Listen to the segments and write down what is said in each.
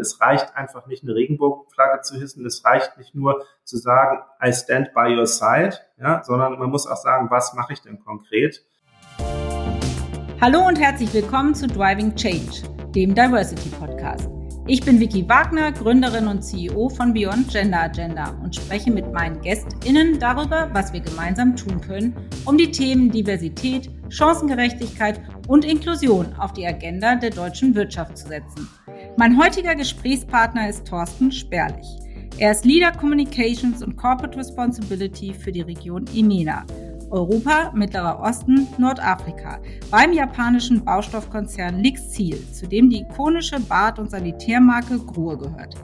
Es reicht einfach nicht, eine Regenbogenflagge zu hissen. Es reicht nicht nur zu sagen, I stand by your side, ja, sondern man muss auch sagen, was mache ich denn konkret? Hallo und herzlich willkommen zu Driving Change, dem Diversity Podcast. Ich bin Vicky Wagner, Gründerin und CEO von Beyond Gender Agenda und spreche mit meinen GästInnen darüber, was wir gemeinsam tun können, um die Themen Diversität, Chancengerechtigkeit und Inklusion auf die Agenda der deutschen Wirtschaft zu setzen. Mein heutiger Gesprächspartner ist Thorsten Sperlich. Er ist Leader Communications und Corporate Responsibility für die Region EMENA Europa, Mittlerer Osten, Nordafrika beim japanischen Baustoffkonzern Lixil, zu dem die ikonische Bad- und Sanitärmarke Grohe gehört.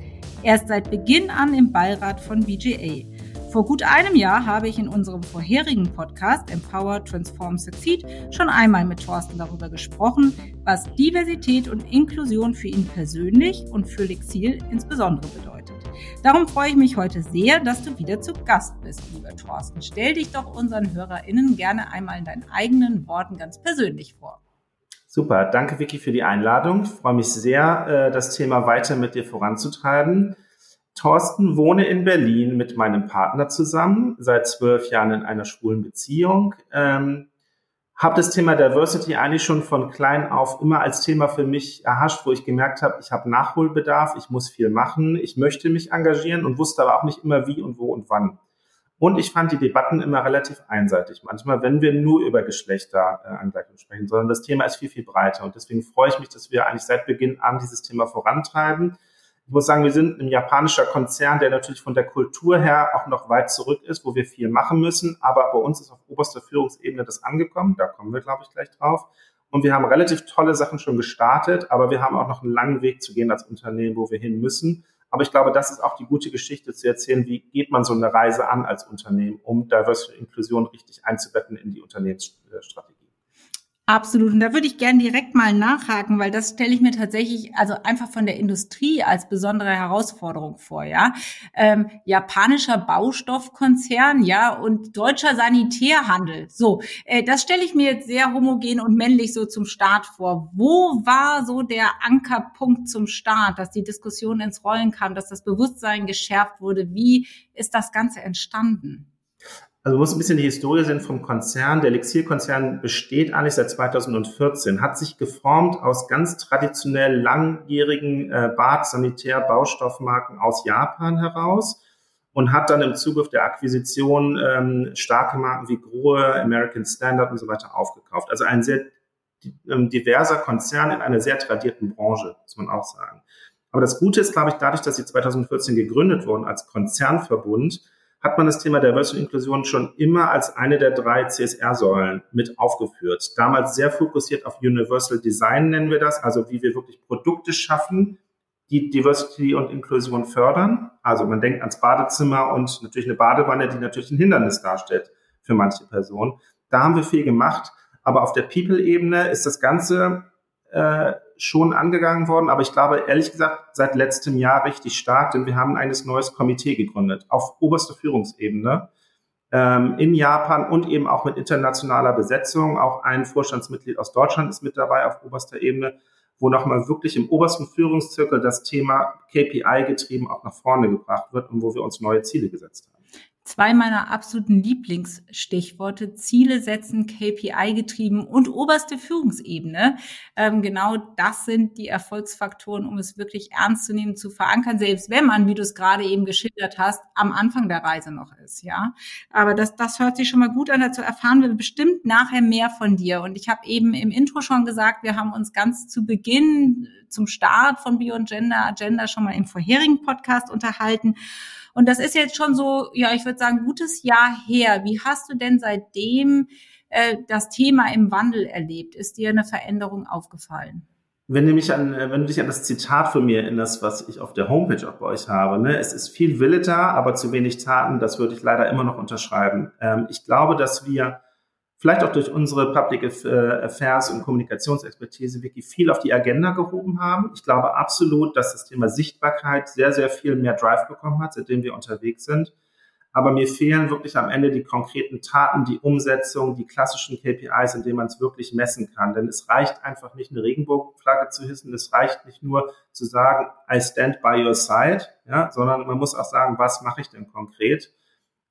Er ist seit Beginn an im Beirat von BGA. Vor gut einem Jahr habe ich in unserem vorherigen Podcast Empower, Transform, Succeed schon einmal mit Thorsten darüber gesprochen, was Diversität und Inklusion für ihn persönlich und für Lixil insbesondere bedeutet. Darum freue ich mich heute sehr, dass du wieder zu Gast bist, lieber Thorsten. Stell dich doch unseren HörerInnen gerne einmal in deinen eigenen Worten ganz persönlich vor. Super, danke Vicky für die Einladung. Ich freue mich sehr, äh, das Thema weiter mit dir voranzutreiben. Thorsten wohne in Berlin mit meinem Partner zusammen, seit zwölf Jahren in einer schwulen Beziehung. Ähm, habe das Thema Diversity eigentlich schon von klein auf immer als Thema für mich erhascht, wo ich gemerkt habe, ich habe Nachholbedarf, ich muss viel machen, ich möchte mich engagieren und wusste aber auch nicht immer wie und wo und wann. Und ich fand die Debatten immer relativ einseitig. Manchmal, wenn wir nur über Geschlechterangleichung sprechen, sondern das Thema ist viel, viel breiter. Und deswegen freue ich mich, dass wir eigentlich seit Beginn an dieses Thema vorantreiben ich muss sagen, wir sind ein japanischer Konzern, der natürlich von der Kultur her auch noch weit zurück ist, wo wir viel machen müssen. Aber bei uns ist auf oberster Führungsebene das angekommen. Da kommen wir, glaube ich, gleich drauf. Und wir haben relativ tolle Sachen schon gestartet, aber wir haben auch noch einen langen Weg zu gehen als Unternehmen, wo wir hin müssen. Aber ich glaube, das ist auch die gute Geschichte zu erzählen, wie geht man so eine Reise an als Unternehmen, um Diversity Inklusion richtig einzubetten in die Unternehmensstrategie. Absolut. Und da würde ich gerne direkt mal nachhaken, weil das stelle ich mir tatsächlich also einfach von der Industrie als besondere Herausforderung vor, ja. Ähm, japanischer Baustoffkonzern, ja, und deutscher Sanitärhandel. So, äh, das stelle ich mir jetzt sehr homogen und männlich so zum Start vor. Wo war so der Ankerpunkt zum Start, dass die Diskussion ins Rollen kam, dass das Bewusstsein geschärft wurde? Wie ist das Ganze entstanden? Also muss ein bisschen die Historie sehen vom Konzern. Der Elixir-Konzern besteht eigentlich seit 2014, hat sich geformt aus ganz traditionell langjährigen äh, Bad-, Sanitär-, Baustoffmarken aus Japan heraus und hat dann im Zugriff der Akquisition ähm, starke Marken wie Grohe, American Standard und so weiter aufgekauft. Also ein sehr ähm, diverser Konzern in einer sehr tradierten Branche, muss man auch sagen. Aber das Gute ist, glaube ich, dadurch, dass sie 2014 gegründet wurden als Konzernverbund, hat man das Thema Diversity und Inklusion schon immer als eine der drei CSR-Säulen mit aufgeführt. Damals sehr fokussiert auf Universal Design nennen wir das, also wie wir wirklich Produkte schaffen, die Diversity und Inklusion fördern. Also man denkt ans Badezimmer und natürlich eine Badewanne, die natürlich ein Hindernis darstellt für manche Personen. Da haben wir viel gemacht, aber auf der People-Ebene ist das Ganze äh, schon angegangen worden, aber ich glaube ehrlich gesagt seit letztem Jahr richtig stark, denn wir haben ein neues Komitee gegründet auf oberster Führungsebene ähm, in Japan und eben auch mit internationaler Besetzung. Auch ein Vorstandsmitglied aus Deutschland ist mit dabei auf oberster Ebene, wo nochmal wirklich im obersten Führungszirkel das Thema KPI getrieben auch nach vorne gebracht wird und wo wir uns neue Ziele gesetzt haben zwei meiner absoluten Lieblingsstichworte, Ziele setzen, KPI getrieben und oberste Führungsebene. Ähm, genau das sind die Erfolgsfaktoren, um es wirklich ernst zu nehmen, zu verankern, selbst wenn man, wie du es gerade eben geschildert hast, am Anfang der Reise noch ist, ja. Aber das, das hört sich schon mal gut an, dazu erfahren wir bestimmt nachher mehr von dir. Und ich habe eben im Intro schon gesagt, wir haben uns ganz zu Beginn zum Start von Beyond Gender Agenda schon mal im vorherigen Podcast unterhalten. Und das ist jetzt schon so, ja, ich würde sagen, gutes Jahr her. Wie hast du denn seitdem äh, das Thema im Wandel erlebt? Ist dir eine Veränderung aufgefallen? Wenn du mich an, wenn du dich an das Zitat von mir erinnerst, was ich auf der Homepage auch bei euch habe, ne, es ist viel Wille da, aber zu wenig Taten, das würde ich leider immer noch unterschreiben. Ähm, ich glaube, dass wir vielleicht auch durch unsere Public äh, Affairs und Kommunikationsexpertise wirklich viel auf die Agenda gehoben haben. Ich glaube absolut, dass das Thema Sichtbarkeit sehr, sehr viel mehr Drive bekommen hat, seitdem wir unterwegs sind. Aber mir fehlen wirklich am Ende die konkreten Taten, die Umsetzung, die klassischen KPIs, in denen man es wirklich messen kann. Denn es reicht einfach nicht, eine Regenbogenflagge zu hissen. Es reicht nicht nur zu sagen, I stand by your side, ja, sondern man muss auch sagen, was mache ich denn konkret?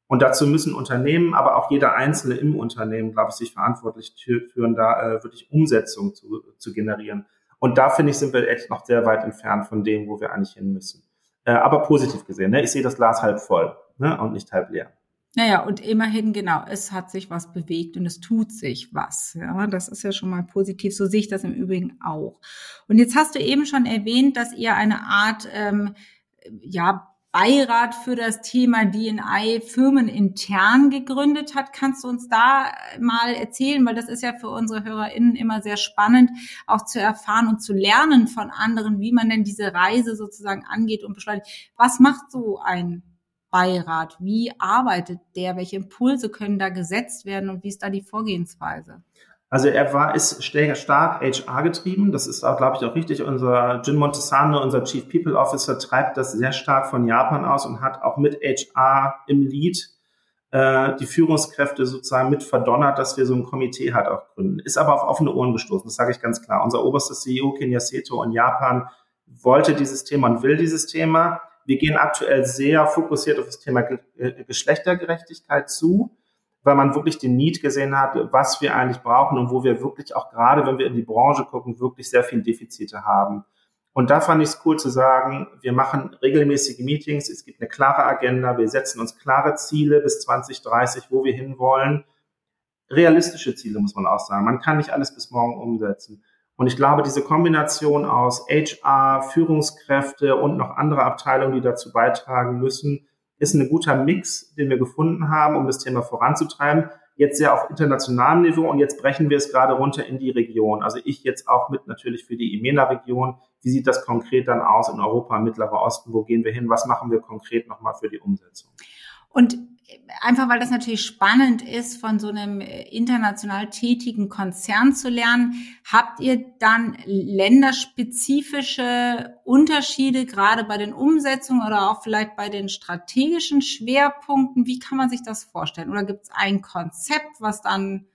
Und dazu müssen Unternehmen, aber auch jeder Einzelne im Unternehmen, glaube ich, sich verantwortlich führen, da äh, wirklich Umsetzung zu, zu generieren. Und da finde ich, sind wir echt noch sehr weit entfernt von dem, wo wir eigentlich hin müssen. Äh, aber positiv gesehen, ne? ich sehe das Glas halb voll ne? und nicht halb leer. Naja, und immerhin, genau, es hat sich was bewegt und es tut sich was. Ja, das ist ja schon mal positiv. So sehe ich das im Übrigen auch. Und jetzt hast du eben schon erwähnt, dass ihr eine Art, ähm, ja, Beirat für das Thema DNI firmenintern gegründet hat. Kannst du uns da mal erzählen, weil das ist ja für unsere HörerInnen immer sehr spannend, auch zu erfahren und zu lernen von anderen, wie man denn diese Reise sozusagen angeht und beschleunigt. Was macht so ein Beirat? Wie arbeitet der? Welche Impulse können da gesetzt werden und wie ist da die Vorgehensweise? Also er war, ist stark HR getrieben. Das ist auch, glaube ich, auch richtig. Unser Jin Montesano, unser Chief People Officer, treibt das sehr stark von Japan aus und hat auch mit HR im Lead äh, die Führungskräfte sozusagen mit verdonnert, dass wir so ein Komitee halt auch gründen. Ist aber auf offene Ohren gestoßen, das sage ich ganz klar. Unser oberster CEO, Kenya Seto in Japan, wollte dieses Thema und will dieses Thema. Wir gehen aktuell sehr fokussiert auf das Thema äh, Geschlechtergerechtigkeit zu, weil man wirklich den Need gesehen hat, was wir eigentlich brauchen und wo wir wirklich auch gerade, wenn wir in die Branche gucken, wirklich sehr viele Defizite haben. Und da fand ich es cool zu sagen, wir machen regelmäßige Meetings, es gibt eine klare Agenda, wir setzen uns klare Ziele bis 2030, wo wir hinwollen. Realistische Ziele, muss man auch sagen. Man kann nicht alles bis morgen umsetzen. Und ich glaube, diese Kombination aus HR, Führungskräfte und noch andere Abteilungen, die dazu beitragen müssen, ist ein guter Mix, den wir gefunden haben, um das Thema voranzutreiben. Jetzt sehr auf internationalem Niveau und jetzt brechen wir es gerade runter in die Region. Also ich jetzt auch mit natürlich für die EMENA-Region. Wie sieht das konkret dann aus in Europa, Mittlerer Osten? Wo gehen wir hin? Was machen wir konkret nochmal für die Umsetzung? Und einfach weil das natürlich spannend ist, von so einem äh, international tätigen Konzern zu lernen, habt ihr dann länderspezifische Unterschiede, gerade bei den Umsetzungen oder auch vielleicht bei den strategischen Schwerpunkten? Wie kann man sich das vorstellen? Oder gibt es ein Konzept, was dann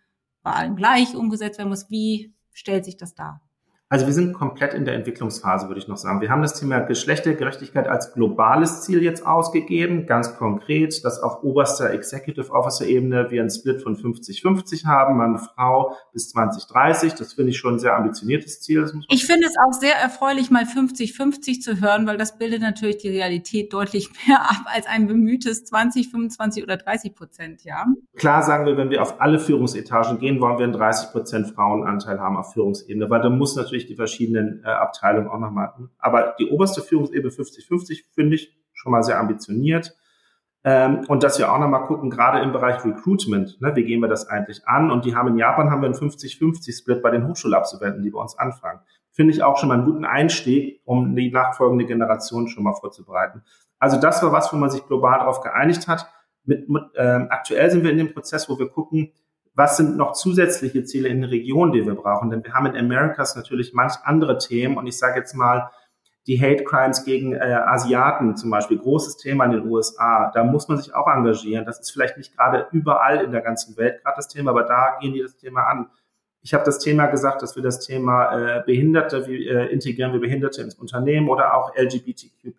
bei allen gleich umgesetzt werden muss? Wie stellt sich das dar? Also wir sind komplett in der Entwicklungsphase, würde ich noch sagen. Wir haben das Thema Geschlechtergerechtigkeit als globales Ziel jetzt ausgegeben, ganz konkret, dass auf oberster Executive Officer Ebene wir einen Split von 50-50 haben, Mann, Frau bis 2030. Das finde ich schon ein sehr ambitioniertes Ziel. ich finde es auch sehr erfreulich, mal 50-50 zu hören, weil das bildet natürlich die Realität deutlich mehr ab als ein bemühtes 20, 25 oder 30 Prozent, ja. Klar sagen wir, wenn wir auf alle Führungsetagen gehen, wollen wir einen 30 Prozent Frauenanteil haben auf Führungsebene, weil da muss natürlich natürlich die verschiedenen äh, Abteilungen auch nochmal. Aber die oberste Führungsebene 50-50 finde ich schon mal sehr ambitioniert. Ähm, und dass wir auch nochmal gucken, gerade im Bereich Recruitment, ne, wie gehen wir das eigentlich an? Und die haben in Japan haben wir einen 50-50-Split bei den Hochschulabsolventen, die bei uns anfangen. Finde ich auch schon mal einen guten Einstieg, um die nachfolgende Generation schon mal vorzubereiten. Also das war was, wo man sich global darauf geeinigt hat. Mit, mit, äh, aktuell sind wir in dem Prozess, wo wir gucken, was sind noch zusätzliche Ziele in der Region, die wir brauchen? Denn wir haben in Americas natürlich manch andere Themen und ich sage jetzt mal, die Hate Crimes gegen äh, Asiaten zum Beispiel, großes Thema in den USA, da muss man sich auch engagieren. Das ist vielleicht nicht gerade überall in der ganzen Welt gerade das Thema, aber da gehen die das Thema an. Ich habe das Thema gesagt, dass wir das Thema äh, Behinderte, wie äh, integrieren wir Behinderte ins Unternehmen oder auch LGBTQ+,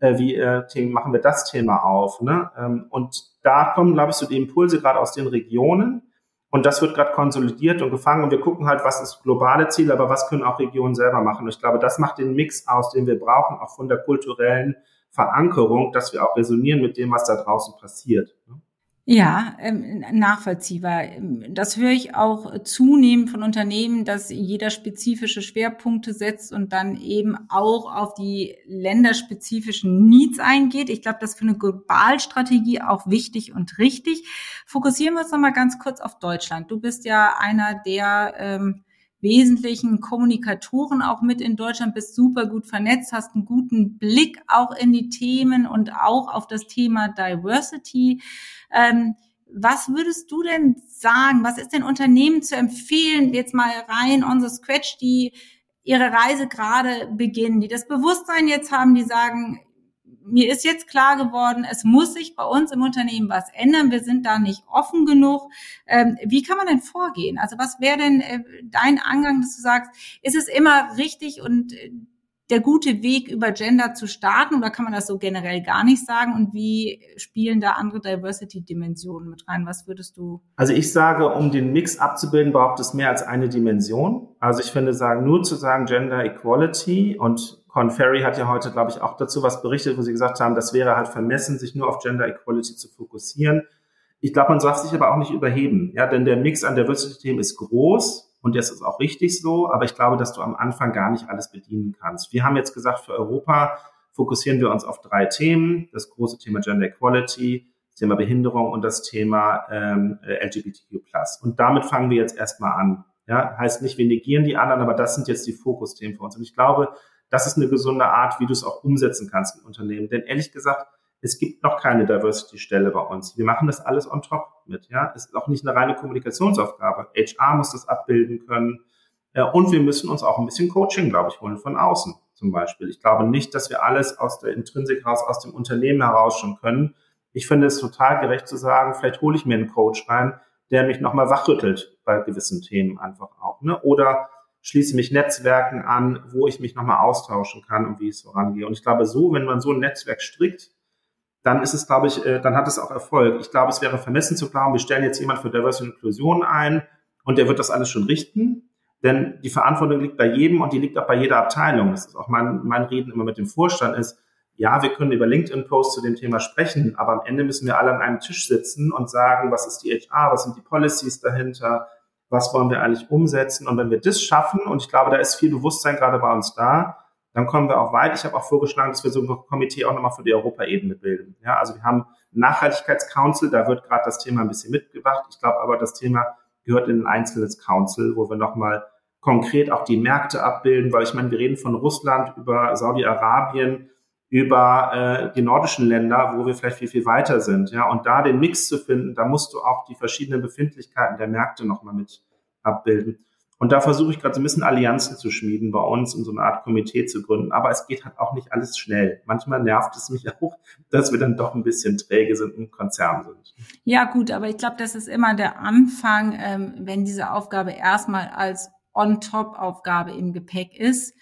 äh, wie äh, machen wir das Thema auf. Ne? Ähm, und da kommen, glaube ich, so die Impulse gerade aus den Regionen. Und das wird gerade konsolidiert und gefangen. Und wir gucken halt, was ist globale Ziel, aber was können auch Regionen selber machen. Und ich glaube, das macht den Mix aus, den wir brauchen, auch von der kulturellen Verankerung, dass wir auch resonieren mit dem, was da draußen passiert. Ne? Ja, ähm, nachvollziehbar. Das höre ich auch zunehmend von Unternehmen, dass jeder spezifische Schwerpunkte setzt und dann eben auch auf die länderspezifischen Needs eingeht. Ich glaube, das ist für eine Globalstrategie auch wichtig und richtig. Fokussieren wir uns noch mal ganz kurz auf Deutschland. Du bist ja einer der ähm, wesentlichen Kommunikatoren auch mit in Deutschland, bist super gut vernetzt, hast einen guten Blick auch in die Themen und auch auf das Thema Diversity. Ähm, was würdest du denn sagen? Was ist den Unternehmen zu empfehlen, jetzt mal rein on the scratch, die ihre Reise gerade beginnen, die das Bewusstsein jetzt haben, die sagen, mir ist jetzt klar geworden, es muss sich bei uns im Unternehmen was ändern. Wir sind da nicht offen genug. Ähm, wie kann man denn vorgehen? Also was wäre denn äh, dein Angang, dass du sagst, ist es immer richtig und äh, der gute Weg, über Gender zu starten oder kann man das so generell gar nicht sagen? Und wie spielen da andere Diversity-Dimensionen mit rein? Was würdest du? Also ich sage, um den Mix abzubilden, braucht es mehr als eine Dimension. Also ich finde, sagen, nur zu sagen Gender Equality und Con Ferry hat ja heute, glaube ich, auch dazu was berichtet, wo sie gesagt haben, das wäre halt vermessen, sich nur auf Gender Equality zu fokussieren. Ich glaube, man darf sich aber auch nicht überheben, ja, denn der Mix an Diversity-Themen ist groß und das ist auch richtig so, aber ich glaube, dass du am Anfang gar nicht alles bedienen kannst. Wir haben jetzt gesagt, für Europa fokussieren wir uns auf drei Themen. Das große Thema Gender Equality, das Thema Behinderung und das Thema ähm, LGBTQ+. Und damit fangen wir jetzt erstmal an. Ja, heißt nicht, wir negieren die anderen, aber das sind jetzt die Fokusthemen für uns. Und ich glaube, das ist eine gesunde Art, wie du es auch umsetzen kannst im Unternehmen. Denn ehrlich gesagt, es gibt noch keine Diversity-Stelle bei uns. Wir machen das alles on top mit. Ja, es ist auch nicht eine reine Kommunikationsaufgabe. HR muss das abbilden können. Äh, und wir müssen uns auch ein bisschen Coaching, glaube ich, holen von außen zum Beispiel. Ich glaube nicht, dass wir alles aus der Intrinsik raus, aus dem Unternehmen heraus schon können. Ich finde es total gerecht zu sagen, vielleicht hole ich mir einen Coach rein, der mich nochmal wachrüttelt bei gewissen Themen einfach auch. Ne? Oder schließe mich Netzwerken an, wo ich mich nochmal austauschen kann und wie es vorangehe. Und ich glaube, so, wenn man so ein Netzwerk strickt, dann ist es, glaube ich, äh, dann hat es auch Erfolg. Ich glaube, es wäre vermessen zu glauben, wir stellen jetzt jemand für Diversity und Inklusion ein und der wird das alles schon richten. Denn die Verantwortung liegt bei jedem und die liegt auch bei jeder Abteilung. Das ist auch mein, mein Reden immer mit dem Vorstand ist, ja, wir können über LinkedIn-Posts zu dem Thema sprechen, aber am Ende müssen wir alle an einem Tisch sitzen und sagen, was ist die HR, was sind die Policies dahinter, was wollen wir eigentlich umsetzen. Und wenn wir das schaffen, und ich glaube, da ist viel Bewusstsein gerade bei uns da, dann kommen wir auch weit. Ich habe auch vorgeschlagen, dass wir so ein Komitee auch nochmal für die Europaebene bilden. Ja, also wir haben Nachhaltigkeitscouncil, da wird gerade das Thema ein bisschen mitgebracht. Ich glaube aber, das Thema gehört in ein einzelnes Council, wo wir nochmal konkret auch die Märkte abbilden, weil ich meine, wir reden von Russland über Saudi-Arabien, über äh, die nordischen Länder, wo wir vielleicht viel, viel weiter sind. Ja, und da den Mix zu finden, da musst du auch die verschiedenen Befindlichkeiten der Märkte nochmal mit abbilden. Und da versuche ich gerade so ein bisschen Allianzen zu schmieden bei uns und so eine Art Komitee zu gründen. Aber es geht halt auch nicht alles schnell. Manchmal nervt es mich auch, dass wir dann doch ein bisschen träge sind im Konzern sind. Ja, gut, aber ich glaube, das ist immer der Anfang, ähm, wenn diese Aufgabe erstmal als On-Top-Aufgabe im Gepäck ist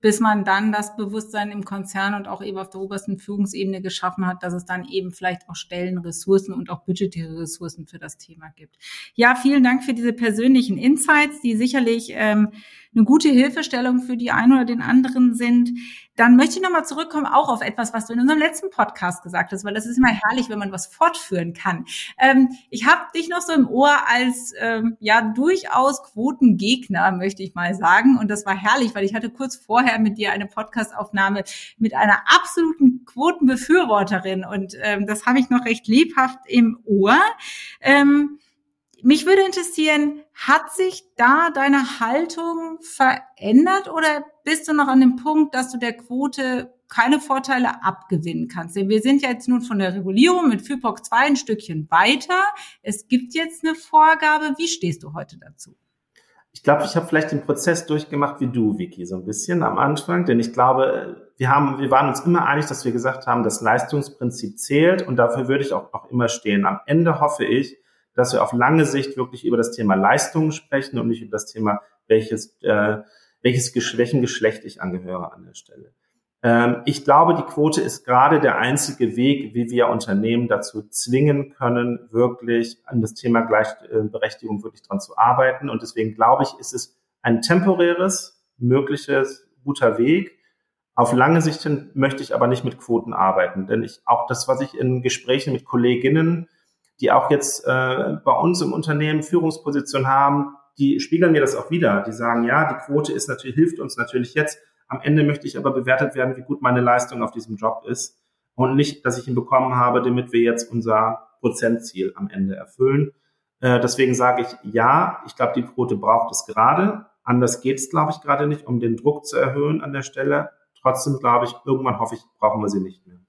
bis man dann das Bewusstsein im Konzern und auch eben auf der obersten Führungsebene geschaffen hat, dass es dann eben vielleicht auch Stellen, Ressourcen und auch budgetäre Ressourcen für das Thema gibt. Ja, vielen Dank für diese persönlichen Insights, die sicherlich ähm, eine gute Hilfestellung für die einen oder den anderen sind. Dann möchte ich nochmal zurückkommen, auch auf etwas, was du in unserem letzten Podcast gesagt hast, weil das ist immer herrlich, wenn man was fortführen kann. Ähm, ich habe dich noch so im Ohr als ähm, ja durchaus Quotengegner, möchte ich mal sagen. Und das war herrlich, weil ich hatte kurz vorher mit dir eine Podcastaufnahme mit einer absoluten Quotenbefürworterin. Und ähm, das habe ich noch recht lebhaft im Ohr. Ähm, mich würde interessieren, hat sich da deine Haltung verändert oder bist du noch an dem Punkt, dass du der Quote keine Vorteile abgewinnen kannst? Denn wir sind ja jetzt nun von der Regulierung mit FIPOC 2 ein Stückchen weiter. Es gibt jetzt eine Vorgabe. Wie stehst du heute dazu? Ich glaube, ich habe vielleicht den Prozess durchgemacht wie du, Vicky, so ein bisschen am Anfang, denn ich glaube, wir haben, wir waren uns immer einig, dass wir gesagt haben, das Leistungsprinzip zählt und dafür würde ich auch, auch immer stehen. Am Ende hoffe ich, dass wir auf lange Sicht wirklich über das Thema Leistungen sprechen und nicht über das Thema, welches, äh, welches welchem Geschlecht ich angehöre an der Stelle. Ähm, ich glaube, die Quote ist gerade der einzige Weg, wie wir Unternehmen dazu zwingen können, wirklich an das Thema Gleichberechtigung wirklich dran zu arbeiten. Und deswegen glaube ich, ist es ein temporäres, mögliches, guter Weg. Auf lange Sicht hin möchte ich aber nicht mit Quoten arbeiten, denn ich auch das, was ich in Gesprächen mit Kolleginnen die auch jetzt äh, bei uns im Unternehmen Führungsposition haben, die spiegeln mir das auch wieder. Die sagen, ja, die Quote ist natürlich, hilft uns natürlich jetzt. Am Ende möchte ich aber bewertet werden, wie gut meine Leistung auf diesem Job ist und nicht, dass ich ihn bekommen habe, damit wir jetzt unser Prozentziel am Ende erfüllen. Äh, deswegen sage ich, ja, ich glaube, die Quote braucht es gerade. Anders geht es, glaube ich, gerade nicht, um den Druck zu erhöhen an der Stelle. Trotzdem glaube ich, irgendwann hoffe ich, brauchen wir sie nicht mehr.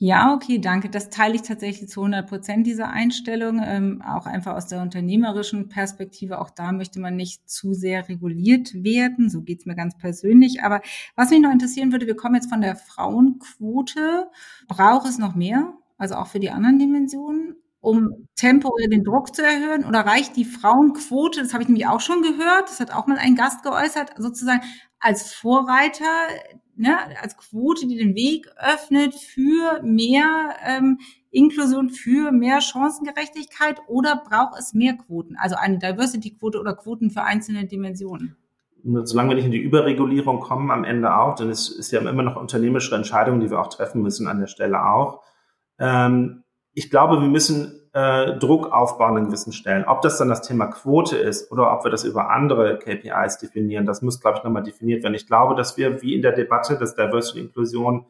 Ja, okay, danke. Das teile ich tatsächlich zu 100 Prozent, diese Einstellung, ähm, auch einfach aus der unternehmerischen Perspektive. Auch da möchte man nicht zu sehr reguliert werden. So geht's mir ganz persönlich. Aber was mich noch interessieren würde, wir kommen jetzt von der Frauenquote. Braucht es noch mehr? Also auch für die anderen Dimensionen? um temporär den Druck zu erhöhen? Oder reicht die Frauenquote, das habe ich nämlich auch schon gehört, das hat auch mal ein Gast geäußert, sozusagen als Vorreiter ne, als Quote, die den Weg öffnet für mehr ähm, Inklusion, für mehr Chancengerechtigkeit oder braucht es mehr Quoten? Also eine Diversity-Quote oder Quoten für einzelne Dimensionen? Solange wir nicht in die Überregulierung kommen, am Ende auch, denn es ist ja immer noch unternehmerische Entscheidungen, die wir auch treffen müssen an der Stelle auch. Ähm, ich glaube, wir müssen äh, Druck aufbauen an gewissen Stellen. Ob das dann das Thema Quote ist oder ob wir das über andere KPIs definieren, das muss, glaube ich, nochmal definiert werden. Ich glaube, dass wir, wie in der Debatte, dass Diversity Inklusion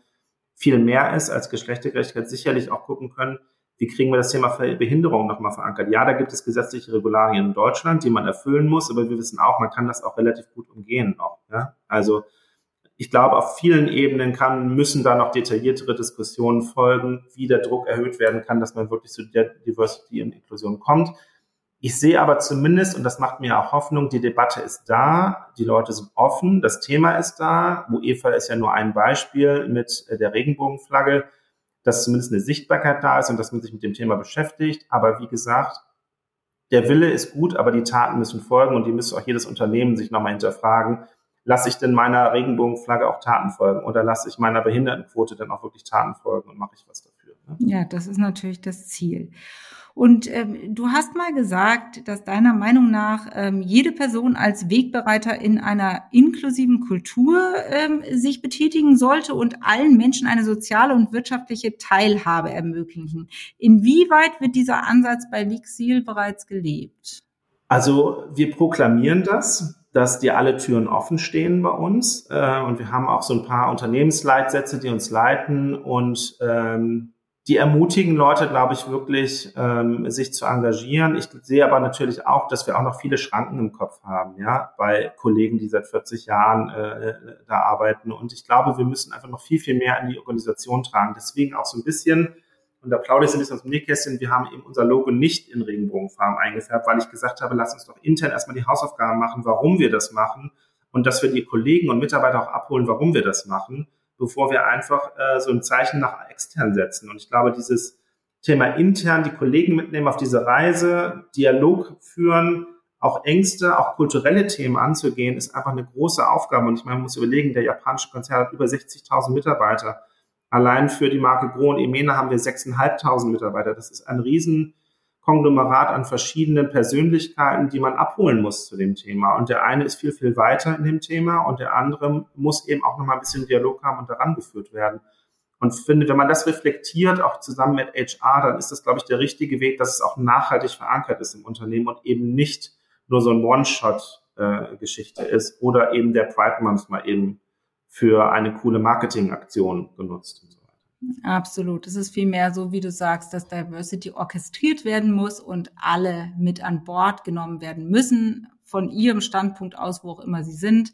viel mehr ist als Geschlechtergerechtigkeit, sicherlich auch gucken können, wie kriegen wir das Thema Behinderung nochmal verankert. Ja, da gibt es gesetzliche Regularien in Deutschland, die man erfüllen muss, aber wir wissen auch, man kann das auch relativ gut umgehen noch. Ja? Also ich glaube, auf vielen Ebenen kann, müssen da noch detailliertere Diskussionen folgen, wie der Druck erhöht werden kann, dass man wirklich zu der Diversity und Inklusion kommt. Ich sehe aber zumindest, und das macht mir auch Hoffnung, die Debatte ist da, die Leute sind offen, das Thema ist da. UEFA ist ja nur ein Beispiel mit der Regenbogenflagge, dass zumindest eine Sichtbarkeit da ist und dass man sich mit dem Thema beschäftigt. Aber wie gesagt, der Wille ist gut, aber die Taten müssen folgen und die müsste auch jedes Unternehmen sich nochmal hinterfragen lasse ich denn meiner Regenbogenflagge auch Taten folgen oder lasse ich meiner Behindertenquote dann auch wirklich Taten folgen und mache ich was dafür? Ne? Ja, das ist natürlich das Ziel. Und ähm, du hast mal gesagt, dass deiner Meinung nach ähm, jede Person als Wegbereiter in einer inklusiven Kultur ähm, sich betätigen sollte und allen Menschen eine soziale und wirtschaftliche Teilhabe ermöglichen. Inwieweit wird dieser Ansatz bei Lixil bereits gelebt? Also wir proklamieren das dass dir alle Türen offen stehen bei uns. Äh, und wir haben auch so ein paar Unternehmensleitsätze, die uns leiten und ähm, die ermutigen Leute, glaube ich, wirklich, ähm, sich zu engagieren. Ich sehe aber natürlich auch, dass wir auch noch viele Schranken im Kopf haben, ja, bei Kollegen, die seit 40 Jahren äh, da arbeiten. Und ich glaube, wir müssen einfach noch viel, viel mehr in die Organisation tragen. Deswegen auch so ein bisschen und da plaudere ich ein bisschen aus dem Nähkästchen. Wir haben eben unser Logo nicht in Regenbogenfarben eingefärbt, weil ich gesagt habe, lass uns doch intern erstmal die Hausaufgaben machen, warum wir das machen und dass wir die Kollegen und Mitarbeiter auch abholen, warum wir das machen, bevor wir einfach äh, so ein Zeichen nach extern setzen. Und ich glaube, dieses Thema intern die Kollegen mitnehmen auf diese Reise, Dialog führen, auch Ängste, auch kulturelle Themen anzugehen, ist einfach eine große Aufgabe. Und ich meine, man muss überlegen, der japanische Konzern hat über 60.000 Mitarbeiter. Allein für die Marke Gro und Emena haben wir 6.500 Mitarbeiter. Das ist ein Riesenkonglomerat an verschiedenen Persönlichkeiten, die man abholen muss zu dem Thema. Und der eine ist viel, viel weiter in dem Thema und der andere muss eben auch nochmal ein bisschen Dialog haben und daran geführt werden. Und finde, wenn man das reflektiert, auch zusammen mit HR, dann ist das, glaube ich, der richtige Weg, dass es auch nachhaltig verankert ist im Unternehmen und eben nicht nur so ein One-Shot-Geschichte äh, ist oder eben der Pride Month mal eben für eine coole Marketingaktion genutzt. Absolut. Es ist vielmehr so, wie du sagst, dass Diversity orchestriert werden muss und alle mit an Bord genommen werden müssen, von ihrem Standpunkt aus, wo auch immer sie sind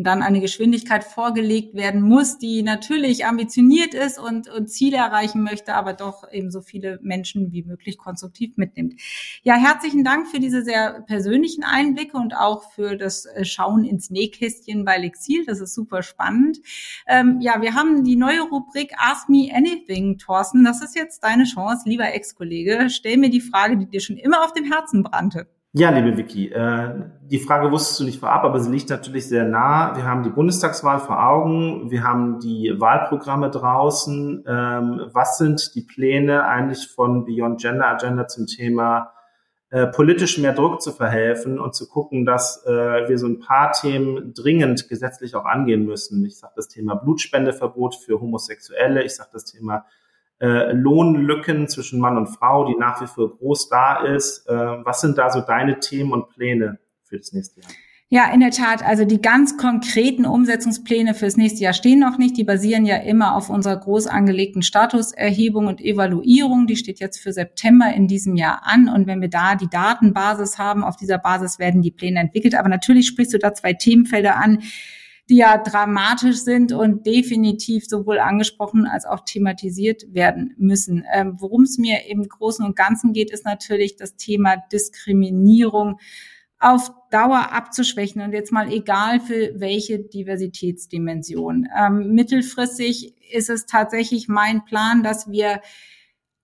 und dann eine Geschwindigkeit vorgelegt werden muss, die natürlich ambitioniert ist und, und Ziele erreichen möchte, aber doch eben so viele Menschen wie möglich konstruktiv mitnimmt. Ja, herzlichen Dank für diese sehr persönlichen Einblicke und auch für das äh, Schauen ins Nähkästchen bei Lexil. Das ist super spannend. Ähm, ja, wir haben die neue Rubrik Ask Me Anything, Thorsten. Das ist jetzt deine Chance, lieber Ex-Kollege. Stell mir die Frage, die dir schon immer auf dem Herzen brannte. Ja, liebe Vicky, äh, die Frage wusstest du nicht vorab, aber sie liegt natürlich sehr nah. Wir haben die Bundestagswahl vor Augen, wir haben die Wahlprogramme draußen. Ähm, was sind die Pläne eigentlich von Beyond Gender Agenda zum Thema äh, politisch mehr Druck zu verhelfen und zu gucken, dass äh, wir so ein paar Themen dringend gesetzlich auch angehen müssen. Ich sage das Thema Blutspendeverbot für Homosexuelle, ich sage das Thema äh, Lohnlücken zwischen Mann und Frau, die nach wie vor groß da ist. Äh, was sind da so deine Themen und Pläne für das nächste Jahr? Ja, in der Tat. Also die ganz konkreten Umsetzungspläne fürs nächste Jahr stehen noch nicht. Die basieren ja immer auf unserer groß angelegten Statuserhebung und Evaluierung. Die steht jetzt für September in diesem Jahr an. Und wenn wir da die Datenbasis haben, auf dieser Basis werden die Pläne entwickelt. Aber natürlich sprichst du da zwei Themenfelder an, die ja dramatisch sind und definitiv sowohl angesprochen als auch thematisiert werden müssen. Ähm, Worum es mir im Großen und Ganzen geht, ist natürlich das Thema Diskriminierung auf Dauer abzuschwächen und jetzt mal egal für welche Diversitätsdimension. Ähm, mittelfristig ist es tatsächlich mein Plan, dass wir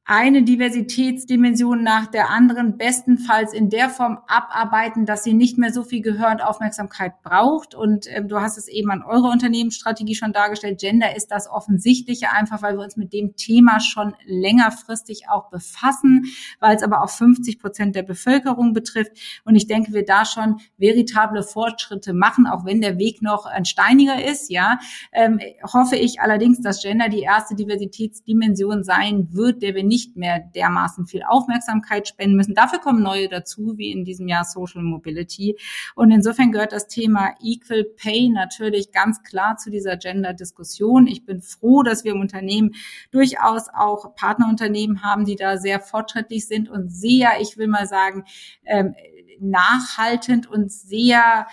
eine Diversitätsdimension nach der anderen bestenfalls in der Form abarbeiten, dass sie nicht mehr so viel Gehör und Aufmerksamkeit braucht. Und ähm, du hast es eben an eurer Unternehmensstrategie schon dargestellt. Gender ist das Offensichtliche, einfach weil wir uns mit dem Thema schon längerfristig auch befassen, weil es aber auch 50 Prozent der Bevölkerung betrifft. Und ich denke, wir da schon veritable Fortschritte machen, auch wenn der Weg noch ein steiniger ist. Ja, ähm, hoffe ich allerdings, dass Gender die erste Diversitätsdimension sein wird, der wir nicht nicht mehr dermaßen viel Aufmerksamkeit spenden müssen. Dafür kommen neue dazu, wie in diesem Jahr Social Mobility. Und insofern gehört das Thema Equal Pay natürlich ganz klar zu dieser Gender-Diskussion. Ich bin froh, dass wir im Unternehmen durchaus auch Partnerunternehmen haben, die da sehr fortschrittlich sind und sehr, ich will mal sagen, ähm, nachhaltend und sehr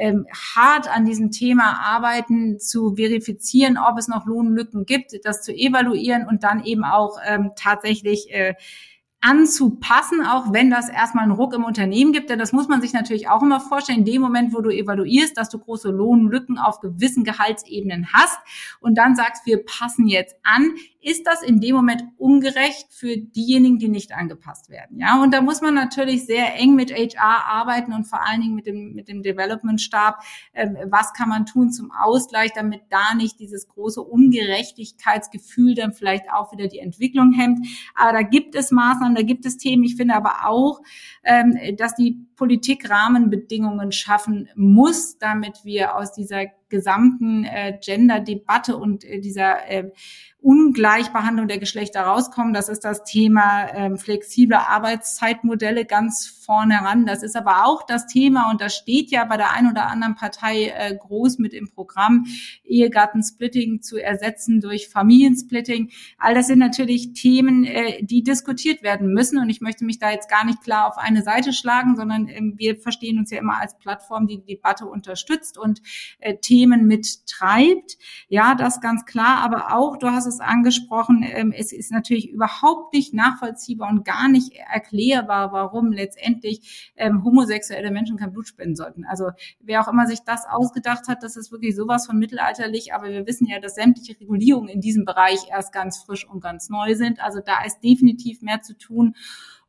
ähm, hart an diesem Thema arbeiten, zu verifizieren, ob es noch Lohnlücken gibt, das zu evaluieren und dann eben auch ähm, tatsächlich äh, anzupassen, auch wenn das erstmal einen Ruck im Unternehmen gibt. Denn das muss man sich natürlich auch immer vorstellen. In dem Moment, wo du evaluierst, dass du große Lohnlücken auf gewissen Gehaltsebenen hast und dann sagst, wir passen jetzt an, ist das in dem Moment ungerecht für diejenigen, die nicht angepasst werden. Ja, und da muss man natürlich sehr eng mit HR arbeiten und vor allen Dingen mit dem, mit dem Development-Stab. Ähm, was kann man tun zum Ausgleich, damit da nicht dieses große Ungerechtigkeitsgefühl dann vielleicht auch wieder die Entwicklung hemmt. Aber da gibt es Maßnahmen, da gibt es Themen. Ich finde aber auch, ähm, dass die Politik Rahmenbedingungen schaffen muss, damit wir aus dieser gesamten äh, Gender-Debatte und äh, dieser äh, Ungleichbehandlung der Geschlechter rauskommen. Das ist das Thema ähm, flexible Arbeitszeitmodelle ganz vorne ran. Das ist aber auch das Thema, und das steht ja bei der einen oder anderen Partei äh, groß mit im Programm, Ehegattensplitting zu ersetzen durch Familiensplitting. All das sind natürlich Themen, äh, die diskutiert werden müssen. Und ich möchte mich da jetzt gar nicht klar auf eine Seite schlagen, sondern äh, wir verstehen uns ja immer als Plattform, die die Debatte unterstützt und äh, Themen mittreibt. Ja, das ganz klar. Aber auch, du hast es angesprochen, ähm, es ist natürlich überhaupt nicht nachvollziehbar und gar nicht erklärbar, warum letztendlich ähm, homosexuelle Menschen kein Blut spenden sollten. Also wer auch immer sich das ausgedacht hat, das ist wirklich sowas von mittelalterlich, aber wir wissen ja, dass sämtliche Regulierungen in diesem Bereich erst ganz frisch und ganz neu sind. Also da ist definitiv mehr zu tun.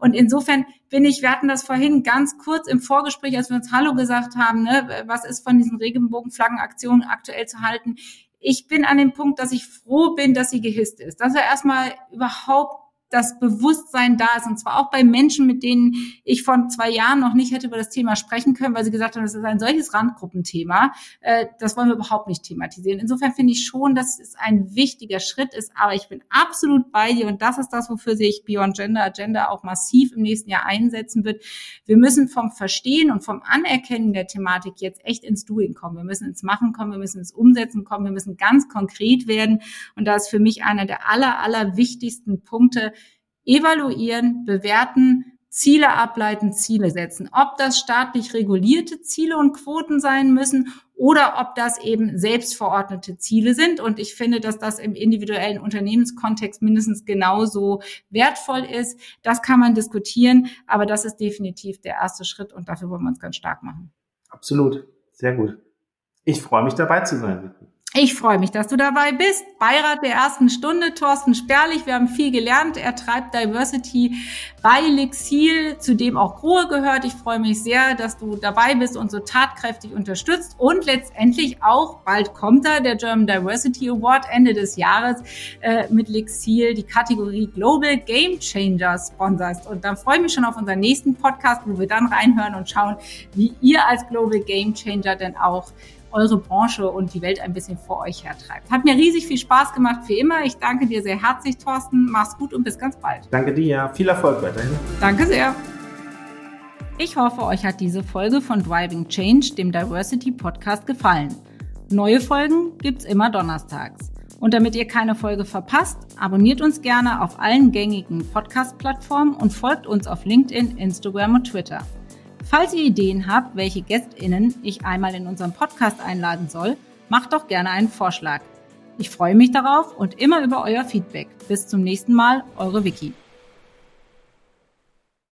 Und insofern bin ich, wir hatten das vorhin ganz kurz im Vorgespräch, als wir uns Hallo gesagt haben, ne, was ist von diesen Regenbogenflaggenaktionen aktuell zu halten ich bin an dem Punkt, dass ich froh bin, dass sie gehisst ist. Dass er erstmal überhaupt das Bewusstsein da ist. Und zwar auch bei Menschen, mit denen ich von zwei Jahren noch nicht hätte über das Thema sprechen können, weil sie gesagt haben, das ist ein solches Randgruppenthema. Äh, das wollen wir überhaupt nicht thematisieren. Insofern finde ich schon, dass es ein wichtiger Schritt ist. Aber ich bin absolut bei dir. Und das ist das, wofür sich Beyond Gender Agenda auch massiv im nächsten Jahr einsetzen wird. Wir müssen vom Verstehen und vom Anerkennen der Thematik jetzt echt ins Doing kommen. Wir müssen ins Machen kommen. Wir müssen ins Umsetzen kommen. Wir müssen ganz konkret werden. Und da ist für mich einer der aller, aller wichtigsten Punkte, evaluieren, bewerten, Ziele ableiten, Ziele setzen. Ob das staatlich regulierte Ziele und Quoten sein müssen oder ob das eben selbstverordnete Ziele sind. Und ich finde, dass das im individuellen Unternehmenskontext mindestens genauso wertvoll ist. Das kann man diskutieren, aber das ist definitiv der erste Schritt und dafür wollen wir uns ganz stark machen. Absolut. Sehr gut. Ich freue mich dabei zu sein. Ich freue mich, dass du dabei bist. Beirat der ersten Stunde, Thorsten Sperlich. Wir haben viel gelernt. Er treibt Diversity bei Lexil, zu dem auch Grohe gehört. Ich freue mich sehr, dass du dabei bist und so tatkräftig unterstützt. Und letztendlich auch, bald kommt da der German Diversity Award Ende des Jahres äh, mit Lexil die Kategorie Global Game Changer sponsorst. Und dann freue ich mich schon auf unseren nächsten Podcast, wo wir dann reinhören und schauen, wie ihr als Global Game Changer denn auch eure Branche und die Welt ein bisschen vor euch hertreibt. Hat mir riesig viel Spaß gemacht, wie immer. Ich danke dir sehr herzlich, Thorsten. Mach's gut und bis ganz bald. Danke dir. Viel Erfolg weiterhin. Danke sehr. Ich hoffe, euch hat diese Folge von Driving Change, dem Diversity Podcast, gefallen. Neue Folgen gibt's immer donnerstags. Und damit ihr keine Folge verpasst, abonniert uns gerne auf allen gängigen Podcast-Plattformen und folgt uns auf LinkedIn, Instagram und Twitter. Falls ihr Ideen habt, welche GästInnen ich einmal in unseren Podcast einladen soll, Macht doch gerne einen Vorschlag. Ich freue mich darauf und immer über euer Feedback. Bis zum nächsten Mal, eure Vicky.